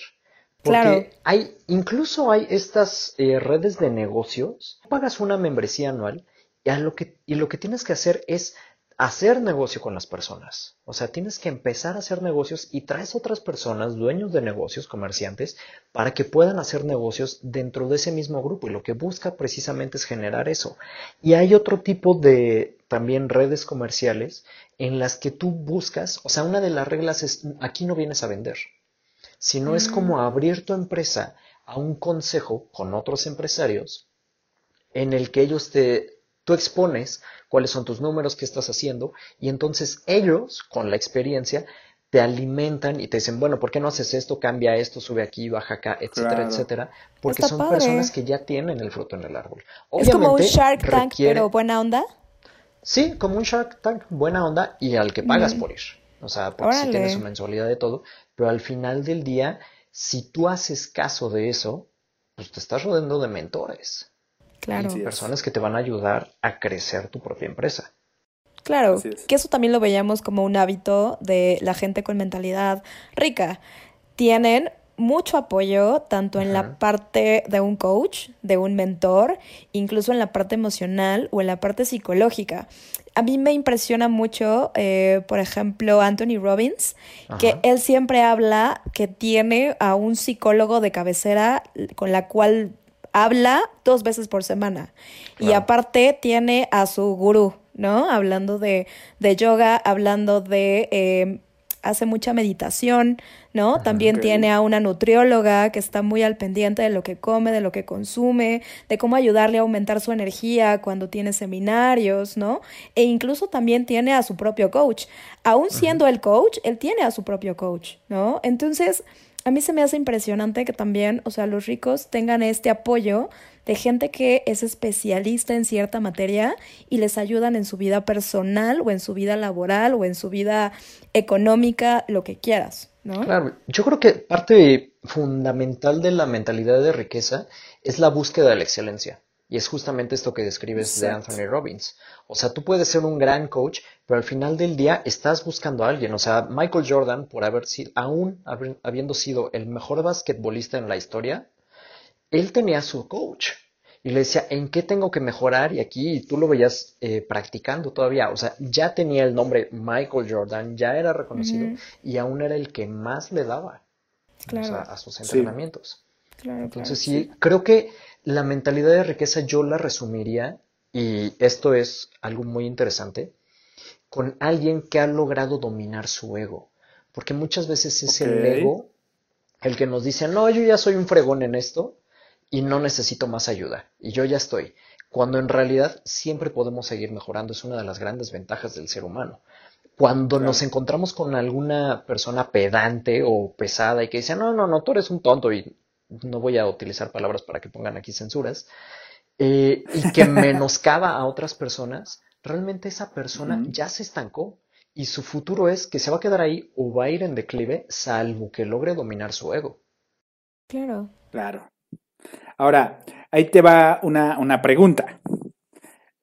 Porque Claro. hay, incluso hay estas eh, redes de negocios, pagas una membresía anual y, a lo que, y lo que tienes que hacer es hacer negocio con las personas. O sea, tienes que empezar a hacer negocios y traes otras personas, dueños de negocios, comerciantes, para que puedan hacer negocios dentro de ese mismo grupo. Y lo que busca precisamente es generar eso. Y hay otro tipo de también redes comerciales en las que tú buscas, o sea, una de las reglas es, aquí no vienes a vender, sino es como abrir tu empresa a un consejo con otros empresarios en el que ellos te, tú expones cuáles son tus números, qué estás haciendo, y entonces ellos, con la experiencia, te alimentan y te dicen, bueno, ¿por qué no haces esto? Cambia esto, sube aquí, baja acá, etcétera, Claro. etcétera, porque Está son padre. personas que ya tienen el fruto en el árbol. es como un Obviamente Shark Tank, requiere- pero buena onda. Sí, como un Shark Tank, buena onda y al que pagas por ir. O sea, porque sí tiene su mensualidad de todo, pero al final del día, si tú haces caso de eso, pues te estás rodeando de mentores, Claro. Sí. personas que te van a ayudar a crecer tu propia empresa. Claro, es. que eso también lo veíamos como un hábito de la gente con mentalidad rica. Tienen mucho apoyo tanto en la parte de un coach, de un mentor, incluso en la parte emocional o en la parte psicológica. a mí me impresiona mucho, eh, por ejemplo, Anthony Robbins, que él siempre habla que tiene a un psicólogo de cabecera con la cual habla dos veces por semana. Y aparte tiene a su gurú, ¿no? Hablando de, de yoga, hablando de eh, hace mucha meditación, ¿no? También tiene a una nutrióloga que está muy al pendiente de lo que come, de lo que consume, de cómo ayudarle a aumentar su energía cuando tiene seminarios, ¿no? E incluso también tiene a su propio coach. Aún siendo el coach, él tiene a su propio coach, ¿no? Entonces, a mí se me hace impresionante que también, o sea, los ricos tengan este apoyo de gente que es especialista en cierta materia y les ayudan en su vida personal o en su vida laboral o en su vida económica, lo que quieras, ¿no? Claro, yo creo que parte fundamental de la mentalidad de riqueza es la búsqueda de la excelencia. Y es justamente esto que describes de Anthony Robbins. O sea, tú puedes ser un gran coach, pero al final del día estás buscando a alguien. O sea, Michael Jordan, por haber sido, aún habiendo sido el mejor basquetbolista en la historia, él tenía su coach y le decía, ¿en qué tengo que mejorar? Y aquí tú lo veías eh, practicando todavía. O sea, ya tenía el nombre Michael Jordan, ya era reconocido y aún era el que más le daba a sus entrenamientos. Entonces, sí, creo que la mentalidad de riqueza yo la resumiría, y esto es algo muy interesante, con alguien que ha logrado dominar su ego. Porque muchas veces es el ego el que nos dice, no, yo ya soy un fregón en esto, y no necesito más ayuda y yo ya estoy, cuando en realidad siempre podemos seguir mejorando, es una de las grandes ventajas del ser humano. Cuando nos encontramos con alguna persona pedante o pesada y que dice, no, no, no, tú eres un tonto y no voy a utilizar palabras para que pongan aquí censuras, eh, y que menoscaba a otras personas, realmente esa persona ya se estancó y su futuro es que se va a quedar ahí o va a ir en declive salvo que logre dominar su ego. Claro. Claro. Ahora, ahí te va una, una pregunta.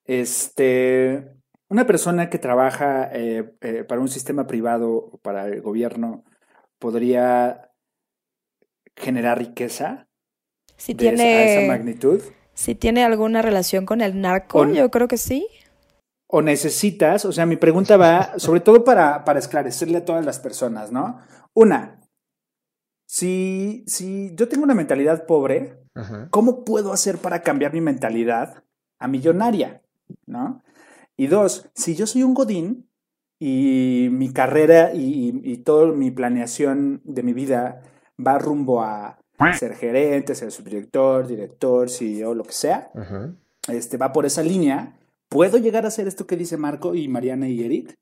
Este, una persona que trabaja eh, eh, para un sistema privado o para el gobierno podría generar riqueza si tiene esa, magnitud. Si tiene alguna relación con el narco, yo creo que sí. O necesitas, o sea, mi pregunta va sobre todo para, para esclarecerle a todas las personas, ¿no? Una, si, si yo tengo una mentalidad pobre, ¿cómo puedo hacer para cambiar mi mentalidad a millonaria? ¿No? Y dos, si yo soy un godín y mi carrera y, toda mi planeación de mi vida va rumbo a ser gerente, ser subdirector, director, CEO, lo que sea, este, va por esa línea, ¿puedo llegar a hacer esto que dice Marco y Mariana y Eric?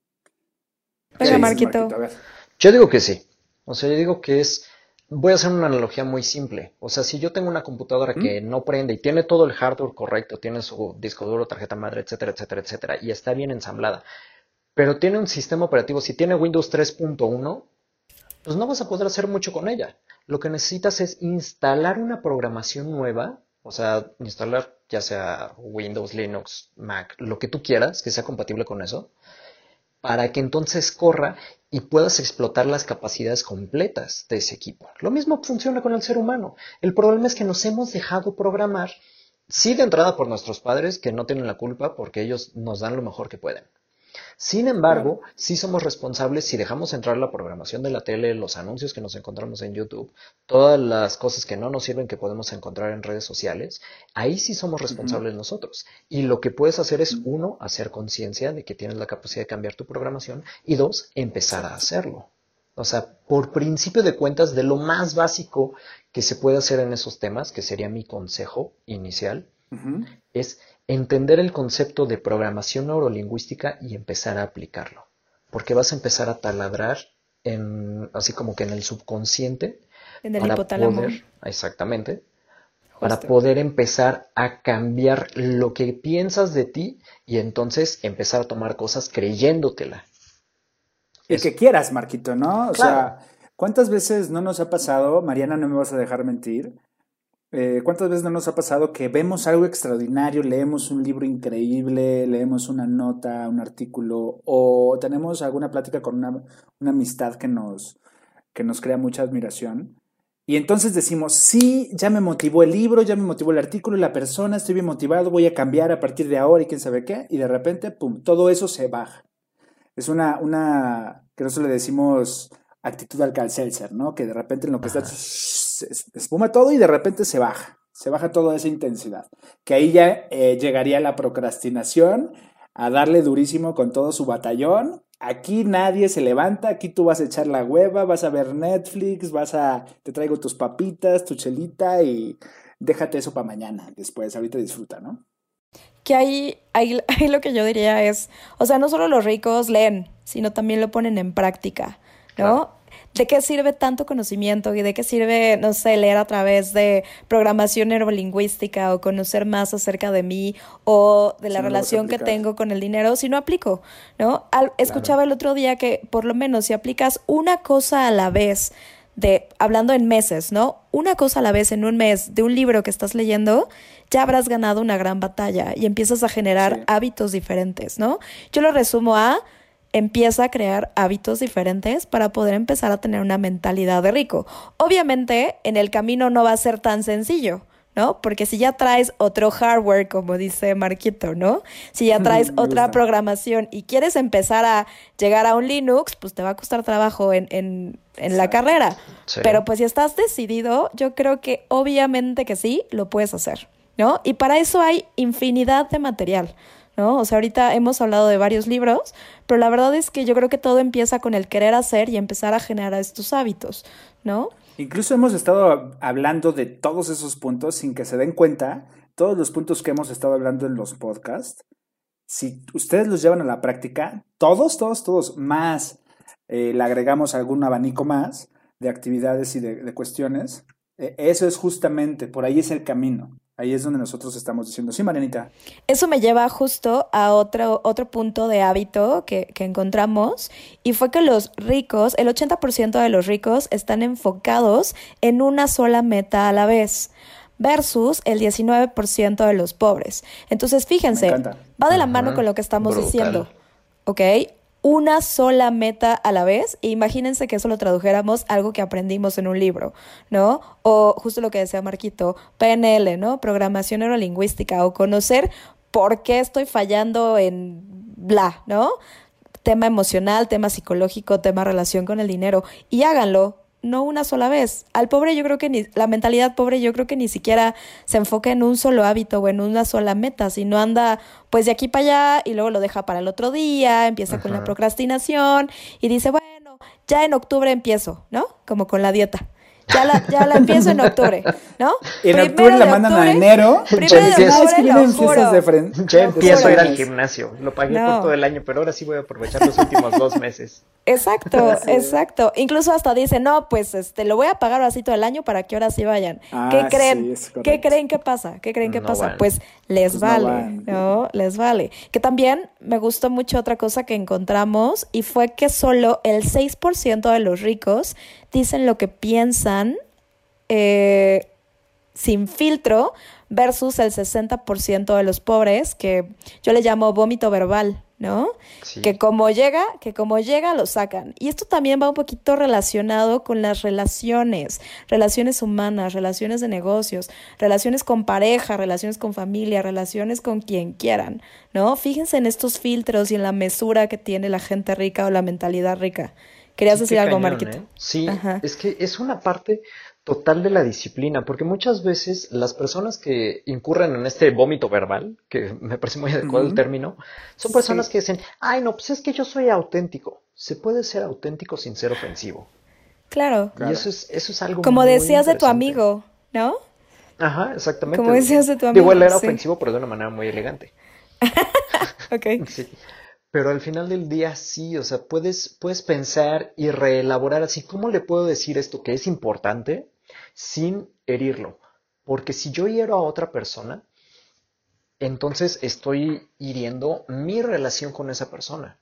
Venga, Marquito. Yo digo que sí. O sea, yo digo que es Voy a hacer una analogía muy simple. O sea, si yo tengo una computadora que no prende y tiene todo el hardware correcto, tiene su disco duro, tarjeta madre, etcétera, etcétera, etcétera, y está bien ensamblada, pero tiene un sistema operativo, si tiene Windows 3.1, pues no vas a poder hacer mucho con ella. Lo que necesitas es instalar una programación nueva, o sea, instalar ya sea Windows, Linux, Mac, lo que tú quieras que sea compatible con eso, para que entonces corra y puedas explotar las capacidades completas de ese equipo. Lo mismo funciona con el ser humano. El problema es que nos hemos dejado programar, sí de entrada por nuestros padres, que no tienen la culpa porque ellos nos dan lo mejor que pueden. Sin embargo, sí somos responsables si dejamos entrar la programación de la tele, los anuncios que nos encontramos en YouTube, todas las cosas que no nos sirven que podemos encontrar en redes sociales, ahí sí somos responsables nosotros. Y lo que puedes hacer es, uno, hacer conciencia de que tienes la capacidad de cambiar tu programación y dos, empezar a hacerlo. O sea, por principio de cuentas, de lo más básico que se puede hacer en esos temas, que sería mi consejo inicial, es entender el concepto de programación neurolingüística y empezar a aplicarlo. Porque vas a empezar a taladrar en, así como que en el subconsciente. En el hipotálamo. exactamente. Para poder empezar a cambiar lo que piensas de ti y entonces empezar a tomar cosas creyéndotela. El que quieras, Marquito, ¿no? O sea, ¿cuántas veces no nos ha pasado, Mariana, no me vas a dejar mentir, eh, ¿Cuántas veces no nos ha pasado que vemos algo extraordinario, leemos un libro increíble, leemos una nota, un artículo, o tenemos alguna plática con una, amistad que nos, que nos crea mucha admiración? Y entonces decimos, sí, ya me motivó el libro, ya me motivó el artículo, la persona, estoy bien motivado, voy a cambiar a partir de ahora y quién sabe qué. Y de repente, pum, todo eso se baja. Es una, una que nosotros le decimos actitud al calcelser, ¿no? Que de repente en lo que está, se espuma todo y de repente se baja. Se baja toda esa intensidad. Que ahí ya eh, llegaría la procrastinación a darle durísimo con todo su batallón Aquí nadie se levanta, aquí tú vas a echar la hueva, vas a ver Netflix, vas a, te traigo tus papitas, tu chelita y déjate eso para mañana, después, ahorita disfruta, ¿no? Que ahí, ahí, ahí lo que yo diría es, o sea, no solo los ricos leen, sino también lo ponen en práctica, ¿no? ¿De qué sirve tanto conocimiento y de qué sirve, no sé, leer a través de programación neurolingüística o conocer más acerca de mí o de la relación que tengo con el dinero si no aplico, ¿no? escuchaba el otro día que por lo menos si aplicas una cosa a la vez, de hablando en meses, ¿no? Una cosa a la vez en un mes de un libro que estás leyendo, ya habrás ganado una gran batalla y empiezas a generar hábitos diferentes, ¿no? Yo lo resumo a empieza a crear hábitos diferentes para poder empezar a tener una mentalidad de rico. Obviamente, en el camino no va a ser tan sencillo. ¿no? Porque si ya traes otro hardware, como dice Marquito, ¿no? Si ya traes otra programación y quieres empezar a llegar a un Linux, pues te va a costar trabajo en, en, en la carrera. Pero pues si estás decidido, yo creo que obviamente que sí, lo puedes hacer, ¿no? Y para eso hay infinidad de material. ¿No? O sea, ahorita hemos hablado de varios libros, pero la verdad es que yo creo que todo empieza con el querer hacer y empezar a generar estos hábitos, ¿no? Incluso hemos estado hablando de todos esos puntos sin que se den cuenta, todos los puntos que hemos estado hablando en los podcasts, si ustedes los llevan a la práctica, todos, todos, todos, más eh, le agregamos algún abanico más de actividades y de, cuestiones, eh, eso es justamente, por ahí es el camino. Ahí es donde nosotros estamos diciendo, sí, Marianita. Eso me lleva justo a otro, otro punto de hábito que, que encontramos y fue que los ricos, el 80% de los ricos están enfocados en una sola meta a la vez versus el 19% de los pobres. Entonces, fíjense, va de la mano con lo que estamos diciendo. ¿Ok? Una sola meta a la vez. E imagínense que eso lo tradujéramos algo que aprendimos en un libro, ¿no? O justo lo que decía Marquito, PNL, ¿no? Programación neurolingüística o conocer por qué estoy fallando en bla, ¿no? Tema emocional, tema psicológico, tema relación con el dinero. Y háganlo, no una sola vez. Al pobre yo creo que ni, la mentalidad pobre yo creo que ni siquiera se enfoca en un solo hábito o en una sola meta, sino anda pues de aquí para allá y luego lo deja para el otro día, empieza con la procrastinación y dice, bueno, ya en octubre empiezo, ¿no? Como con la dieta. Ya la, ya la empiezo en octubre, ¿no? En octubre la mandan a enero. Primero de octubre, Ya empiezo a ir al gimnasio. Lo pagué por todo el año, pero ahora sí voy a aprovechar los últimos dos meses. Exacto, exacto. Incluso hasta dice, no, pues este, lo voy a pagar así todo el año para que ahora sí vayan. ¿Qué ah, creen? ¿Qué creen que pasa? ¿Qué creen que pasa? Pues les pues vale, no, Les vale. Que también me gustó mucho otra cosa que encontramos y fue que solo el 6% de los ricos dicen lo que piensan eh, sin filtro versus el 60% de los pobres, que yo le llamo vómito verbal, ¿no? Que como llega, que como llega lo sacan. Y esto también va un poquito relacionado con las relaciones, relaciones humanas, relaciones de negocios, relaciones con pareja, relaciones con familia, relaciones con quien quieran, ¿no? Fíjense en estos filtros y en la mesura que tiene la gente rica o la mentalidad rica. ¿Querías decir algo, Marquito? ¿eh? Sí, es que es una parte total de la disciplina, porque muchas veces las personas que incurren en este vómito verbal, que me parece muy adecuado el término, son personas que dicen, ay, no, pues es que yo soy auténtico. Se puede ser auténtico sin ser ofensivo. Claro. Y eso es, eso es algo Como decías de tu amigo, ¿no? Ajá, exactamente. Como decías de tu amigo. Igual era ofensivo, pero de una manera muy elegante. ok. Sí. Pero al final del día sí, o sea, puedes, puedes pensar y reelaborar así, ¿cómo le puedo decir esto que es importante sin herirlo? Porque si yo hiero a otra persona, entonces estoy hiriendo mi relación con esa persona.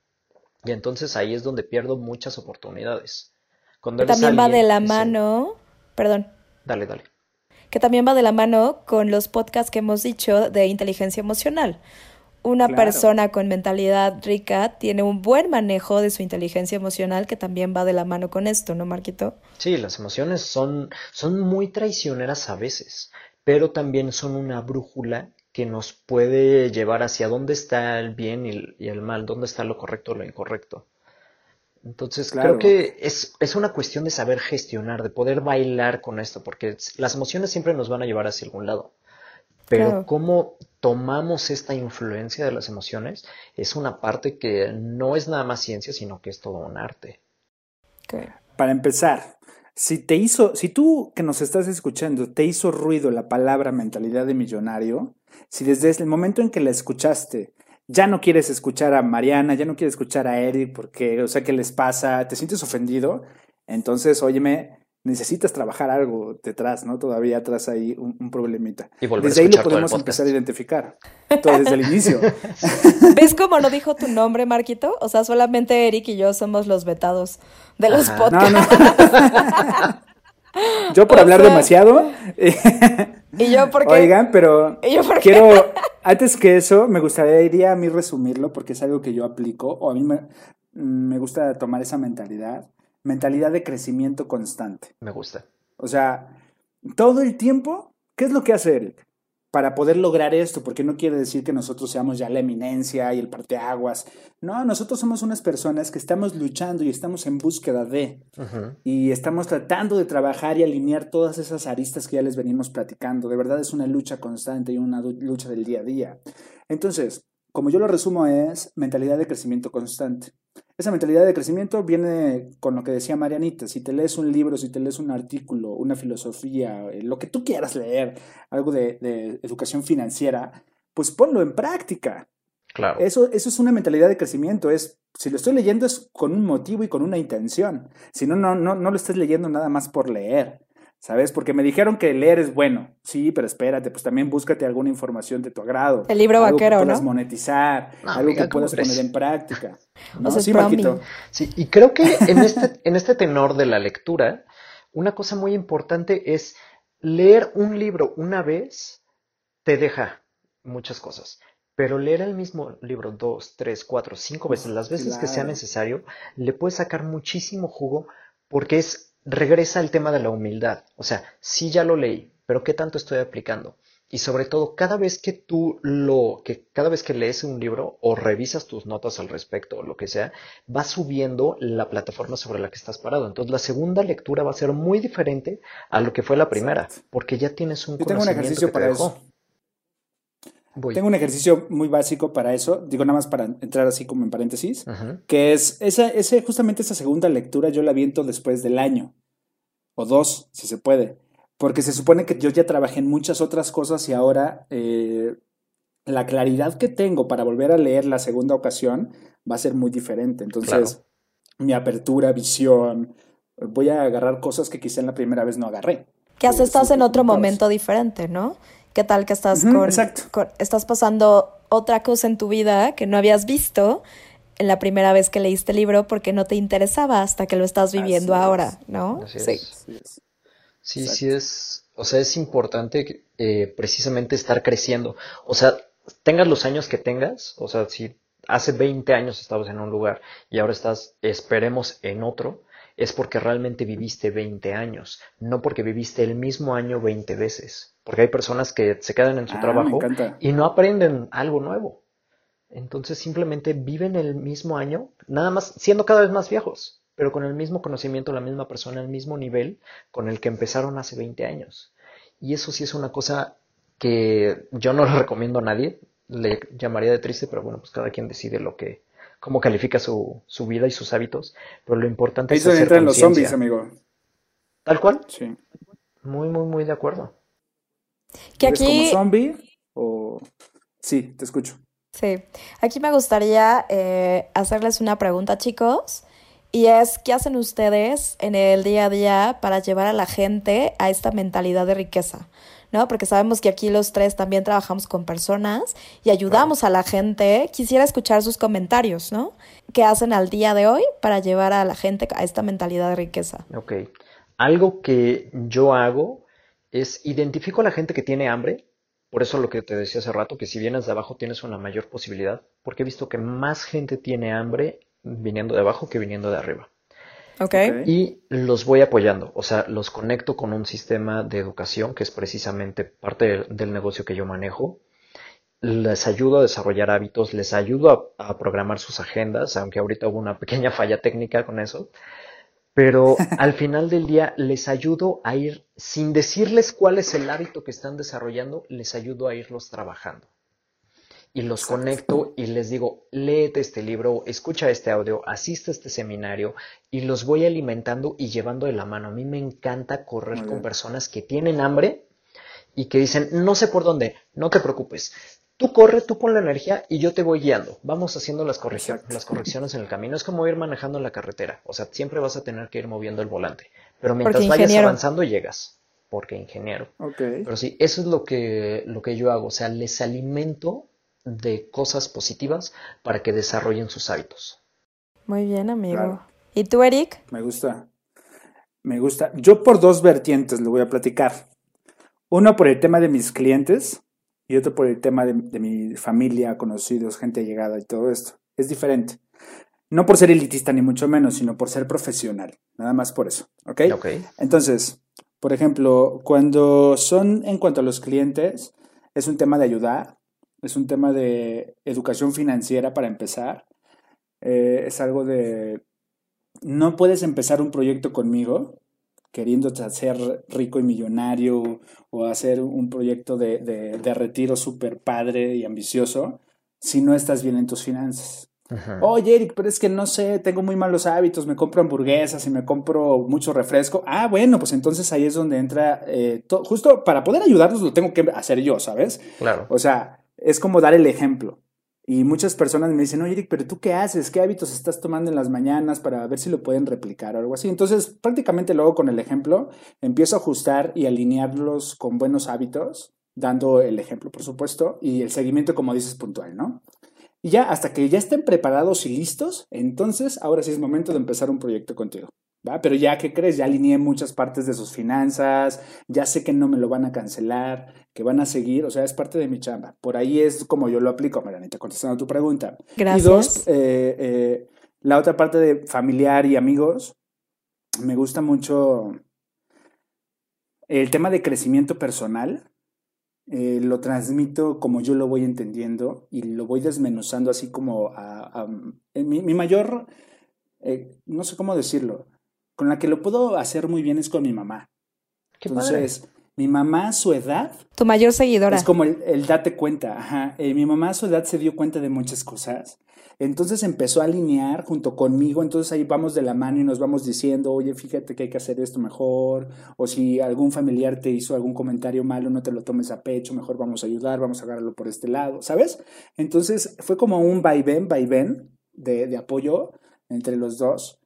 Y entonces ahí es donde pierdo muchas oportunidades. Cuando también va de la mano, perdón. Dale, dale. Que también va de la mano con los podcasts que hemos dicho de inteligencia emocional. Una Claro. persona con mentalidad rica tiene un buen manejo de su inteligencia emocional que también va de la mano con esto, ¿no, Marquito? Sí, las emociones son, son muy traicioneras a veces, pero también son una brújula que nos puede llevar hacia dónde está el bien y el, y el mal, dónde está lo correcto o lo incorrecto. Entonces, Claro. creo que es, es una cuestión de saber gestionar, de poder bailar con esto, porque las emociones siempre nos van a llevar hacia algún lado. Pero Claro. cómo tomamos esta influencia de las emociones es una parte que no es nada más ciencia, sino que es todo un arte. Para empezar, si te hizo, si tú que nos estás escuchando te hizo ruido la palabra mentalidad de millonario, si desde el momento en que la escuchaste ya no quieres escuchar a Mariana, ya no quieres escuchar a Eric porque, o sea, ¿qué les pasa? ¿Te sientes ofendido? Entonces, óyeme, necesitas trabajar algo detrás, ¿no? Todavía atrás ahí un, un problemita. Y volver a Desde ahí lo podemos empezar a identificar. Todo desde el inicio. ¿Ves cómo no dijo tu nombre, Marquito? O sea, solamente Eric y yo somos los vetados de los Ajá. No, podcasts. no. Yo por O hablar sea, demasiado. Y yo porque... Oigan, pero ¿Y yo por qué? quiero, antes que eso, me gustaría a mí resumirlo porque es algo que yo aplico o a mí me, me gusta tomar esa mentalidad, mentalidad de crecimiento constante. Me gusta. O sea, todo el tiempo, ¿qué es lo que hace Eric? Para poder lograr esto, porque no quiere decir que nosotros seamos ya la eminencia y el parteaguas. No, nosotros somos unas personas que estamos luchando y estamos en búsqueda de y estamos tratando de trabajar y alinear todas esas aristas que ya les venimos platicando. De verdad es una lucha constante y una lucha del día a día. Entonces, como yo lo resumo es mentalidad de crecimiento constante. Esa mentalidad de crecimiento viene con lo que decía Marianita. Si te lees un libro, si te lees un artículo, una filosofía, eh, lo que tú quieras leer, algo de, de educación financiera, pues ponlo en práctica. Claro. Eso, eso es una mentalidad de crecimiento. Es, si lo estoy leyendo es con un motivo y con una intención. Si no, no, no, no lo estás leyendo nada más por leer. ¿Sabes? Porque me dijeron que leer es bueno. Sí, pero espérate, pues también búscate alguna información de tu agrado. El libro algo vaquero, que puedas ¿no? monetizar, No, algo amiga, que ¿cómo puedas crees? poner en práctica. ¿no? O sea, es sí. Marquito. Sí, y creo que en este, en este tenor de la lectura, una cosa muy importante es leer un libro una vez te deja muchas cosas, pero leer el mismo libro dos, tres, cuatro, cinco veces, las veces que sea necesario, le puedes sacar muchísimo jugo porque es, regresa al tema de la humildad. O sea, sí ya lo leí, pero ¿qué tanto estoy aplicando? Y sobre todo, cada vez que tú lo, que cada vez que lees un libro o revisas tus notas al respecto o lo que sea, va subiendo la plataforma sobre la que estás parado. Entonces, la segunda lectura va a ser muy diferente a lo que fue la primera, porque ya tienes un Yo tengo un conocimiento ejercicio que te para dejó. eso. Voy. Tengo un ejercicio muy básico para eso. Digo nada más para entrar así como en paréntesis. Que es esa, ese, justamente esa segunda lectura yo la viento después del año, o dos, si se puede, porque se supone que yo ya trabajé en muchas otras cosas y ahora eh, la claridad que tengo para volver a leer la segunda ocasión va a ser muy diferente. Entonces, mi apertura, visión, voy a agarrar cosas que quizá en la primera vez no agarré. Que hasta Eh, estás en otro momento diferente, ¿no? ¿Qué tal que estás con, exacto. con- estás pasando otra cosa en tu vida que no habías visto en la primera vez que leíste el libro porque no te interesaba hasta que lo estás viviendo Así es. ahora, ¿no? Así Sí. es. Así es. Sí, Exacto. sí es, o sea, es importante eh, precisamente estar creciendo. O sea, tengas los años que tengas, o sea, si hace 20 años estabas en un lugar y ahora estás, esperemos, en otro, es porque realmente viviste 20 años, no porque viviste el mismo año 20 veces. Porque hay personas que se quedan en su Ah, trabajo y no aprenden algo nuevo. Entonces simplemente viven el mismo año, nada más siendo cada vez más viejos, pero con el mismo conocimiento, la misma persona, el mismo nivel con el que empezaron hace 20 años. Y eso sí es una cosa que yo no le recomiendo a nadie, le llamaría de triste, pero bueno, pues cada quien decide lo que, cómo califica su, su vida y sus hábitos, pero lo importante Ahí es se hacer entran los zombies, amigo. Tal cual, Sí. muy, muy, muy de acuerdo. Que ¿Eres como aquí, zombie o...? Sí, te escucho. sí, aquí me gustaría eh, hacerles una pregunta, chicos, y es, ¿qué hacen ustedes en el día a día para llevar a la gente a esta mentalidad de riqueza? ¿No? Porque sabemos que aquí los tres también trabajamos con personas y ayudamos a la gente. Quisiera escuchar sus comentarios, ¿no? ¿Qué hacen al día de hoy para llevar a la gente a esta mentalidad de riqueza? Ok. Algo que yo hago es identifico a la gente que tiene hambre Por eso lo que te decía hace rato, que si vienes de abajo tienes una mayor posibilidad, porque he visto que más gente tiene hambre viniendo de abajo que viniendo de arriba. Y los voy apoyando, o sea, los conecto con un sistema de educación que es precisamente parte del, del negocio que yo manejo. Les ayudo a desarrollar hábitos, les ayudo a, a programar sus agendas, aunque ahorita hubo una pequeña falla técnica con eso. Pero al final del día les ayudo a ir, sin decirles cuál es el hábito que están desarrollando, les ayudo a irlos trabajando. Y los conecto y les digo, léete este libro, escucha este audio, asiste a este seminario y los voy alimentando y llevando de la mano. A mí me encanta correr con personas que tienen hambre y que dicen, no sé por dónde, no te preocupes. Tú corre, tú pon la energía y yo te voy guiando. Vamos haciendo las, correccio- Exacto. las correcciones en el camino. Es como ir manejando la carretera. O sea, siempre vas a tener que ir moviendo el volante. Pero mientras Porque vayas avanzando, llegas. Porque ingeniero. Ok. Pero sí, eso es lo que, lo que yo hago. O sea, les alimento de cosas positivas para que desarrollen sus hábitos. Muy bien, amigo. Claro. ¿Y tú, Eric? Me gusta. Me gusta. Yo por dos vertientes lo voy a platicar. Uno por el tema de mis clientes y otro por el tema de, de mi familia, conocidos, gente llegada y todo esto. Es diferente. No por ser elitista ni mucho menos, sino por ser profesional. Nada más por eso. ¿Ok? Ok. Entonces, por ejemplo, cuando son en cuanto a los clientes, es un tema de ayudar, es un tema de educación financiera para empezar, eh, es algo de, no puedes empezar un proyecto conmigo queriendo hacer rico y millonario o hacer un proyecto de, de, de retiro súper padre y ambicioso si no estás bien en tus finanzas. Oye, Eric, pero es que no sé, tengo muy malos hábitos, me compro hamburguesas y me compro mucho refresco. Ah, bueno, pues entonces ahí es donde entra, eh, to- justo para poder ayudarlos lo tengo que hacer yo, ¿sabes? Claro. O sea, es como dar el ejemplo. Y muchas personas me dicen, oye, Eric, pero tú qué haces? ¿Qué hábitos estás tomando en las mañanas para ver si lo pueden replicar o algo así? Entonces, prácticamente luego con el ejemplo, empiezo a ajustar y alinearlos con buenos hábitos, dando el ejemplo, por supuesto, y el seguimiento, como dices, puntual, ¿no? Y ya hasta que ya estén preparados y listos, entonces ahora sí es momento de empezar un proyecto contigo. ¿Va? Pero ya, ¿qué crees? Ya alineé muchas partes de sus finanzas, ya sé que no me lo van a cancelar, que van a seguir, o sea, es parte de mi chamba. Por ahí es como yo lo aplico, Marianita, contestando a tu pregunta. Gracias. Y dos, eh, eh, la otra parte de familiar y amigos, me gusta mucho el tema de crecimiento personal. eh, lo transmito como yo lo voy entendiendo y lo voy desmenuzando así como a, mi, mi mayor, eh, no sé cómo decirlo, con la que lo puedo hacer muy bien es con mi mamá. Qué padre. Entonces, mi mamá a su edad Tu mayor seguidora. es como el, el date cuenta. Ajá. Eh, mi mamá a su edad se dio cuenta de muchas cosas. Entonces empezó a alinear junto conmigo. Entonces ahí vamos de la mano y nos vamos diciendo, oye, fíjate que hay que hacer esto mejor. O si algún familiar te hizo algún comentario malo, no te lo tomes a pecho. Mejor vamos a ayudar, vamos a agarrarlo por este lado. ¿Sabes? Entonces fue como un vaivén, vaivén de, de apoyo entre los dos.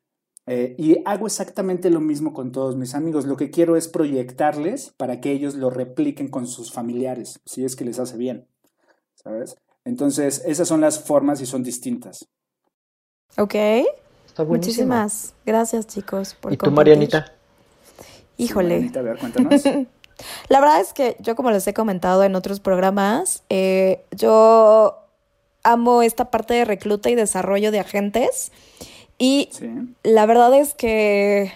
Eh, y hago exactamente lo mismo con todos mis amigos. Lo que quiero es proyectarles para que ellos lo repliquen con sus familiares, si es que les hace bien. ¿Sabes? Entonces, esas son las formas y son distintas. Ok. Está buenísimo. Muchísimas gracias, chicos, por ¿Y tú, compartir. Marianita? Híjole. Marianita, a ver, cuéntanos. La verdad es que yo, como les he comentado en otros programas, eh, yo amo esta parte de recluta y desarrollo de agentes. Y Sí. la verdad es que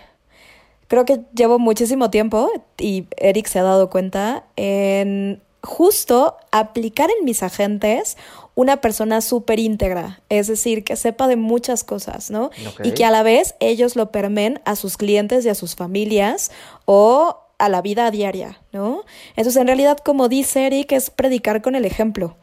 creo que llevo muchísimo tiempo, y Eric se ha dado cuenta, en justo aplicar en mis agentes una persona súper íntegra, es decir, que sepa de muchas cosas, ¿no? Y que a la vez ellos lo permen a sus clientes y a sus familias o a la vida diaria, ¿no? Entonces, en realidad, como dice Eric, es predicar con el ejemplo.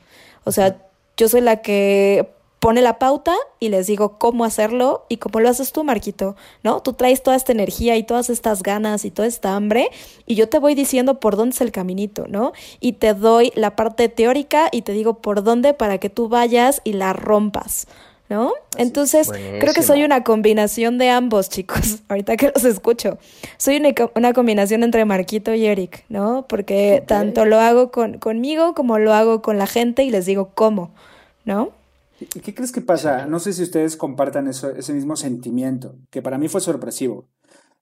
O sea, yo soy la que pone la pauta y les digo cómo hacerlo y cómo lo haces tú, Marquito, ¿no? Tú traes toda esta energía y todas estas ganas y toda esta hambre y yo te voy diciendo por dónde es el caminito, ¿no? Y te doy la parte teórica y te digo por dónde para que tú vayas y la rompas, ¿no? Entonces, creo que soy una combinación de ambos, chicos, ahorita que los escucho. Soy una, una combinación entre Marquito y Eric, ¿no? Porque Ok. tanto lo hago con, conmigo como lo hago con la gente y les digo cómo, ¿no? ¿Y qué crees que pasa? No sé si ustedes compartan eso, ese mismo sentimiento, que para mí fue sorpresivo.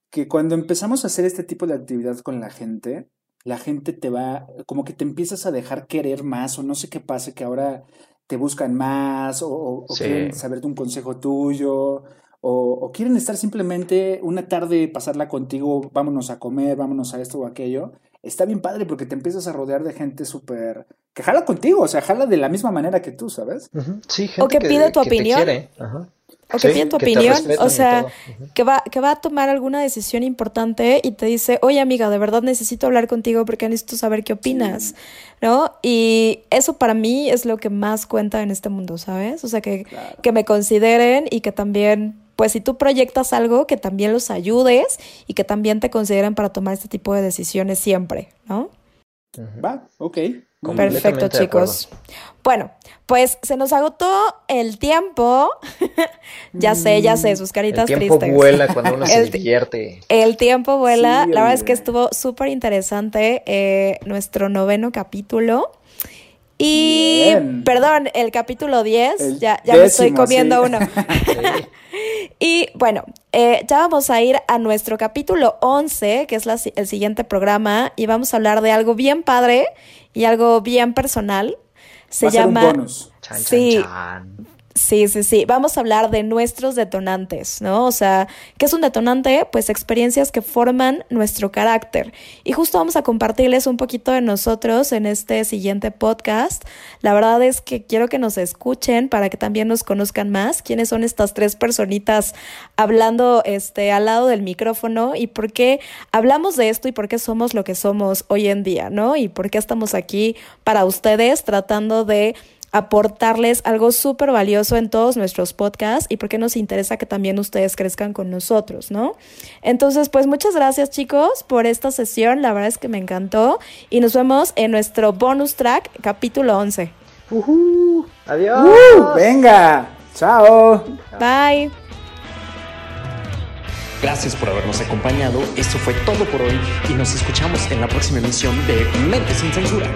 Que cuando empezamos a hacer este tipo de actividad con la gente, la gente te va, como que te empiezas a dejar querer más o no sé qué pase, que ahora te buscan más o, quieren saber de un consejo tuyo o, quieren estar simplemente una tarde, pasarla contigo, vámonos a comer, vámonos a esto o aquello. Está bien padre porque te empiezas a rodear de gente súper... que jala contigo, o sea, jala de la misma manera que tú, ¿sabes? Sí, gente o que, pide tu opinión. Ajá o que pide tu opinión, o sea, que va, que va a tomar alguna decisión importante y te dice, oye amiga, de verdad necesito hablar contigo porque necesito saber qué opinas, ¿no? Y eso para mí es lo que más cuenta en este mundo, ¿sabes? O sea, que, que me consideren y que también, pues si tú proyectas algo, que también los ayudes y que también te consideren para tomar este tipo de decisiones siempre, ¿no? Va, ok. Perfecto, chicos. Bueno, pues se nos agotó el tiempo. ya sé, ya sé, sus caritas tristes. El tiempo vuela cuando uno se divierte. El tiempo vuela. La verdad es que estuvo súper interesante eh, nuestro noveno capítulo. Y, perdón, el capítulo 10, ya, ya me estoy comiendo uno. y bueno, eh, ya vamos a ir a nuestro capítulo 11, que es el siguiente programa, y vamos a hablar de algo bien padre y algo bien personal. Se llama... sí, Sí, sí, sí. Vamos a hablar de nuestros detonantes, ¿no? O sea, ¿qué es un detonante? Pues experiencias que forman nuestro carácter. Y justo vamos a compartirles un poquito de nosotros en este siguiente podcast. La verdad es que quiero que nos escuchen para que también nos conozcan más. ¿Quiénes son estas tres personitas hablando este, al lado del micrófono? Y por qué hablamos de esto y por qué somos lo que somos hoy en día, ¿no? Y por qué estamos aquí para ustedes tratando de aportarles algo súper valioso en todos nuestros podcasts y porque nos interesa que también ustedes crezcan con nosotros, ¿no? Entonces, pues muchas gracias chicos por esta sesión, la verdad es que me encantó y nos vemos en nuestro bonus track capítulo 11. Adiós. Uh, venga, chao. Bye. Gracias por habernos acompañado. Esto fue todo por hoy y nos escuchamos en la próxima emisión de Mente sin Censura.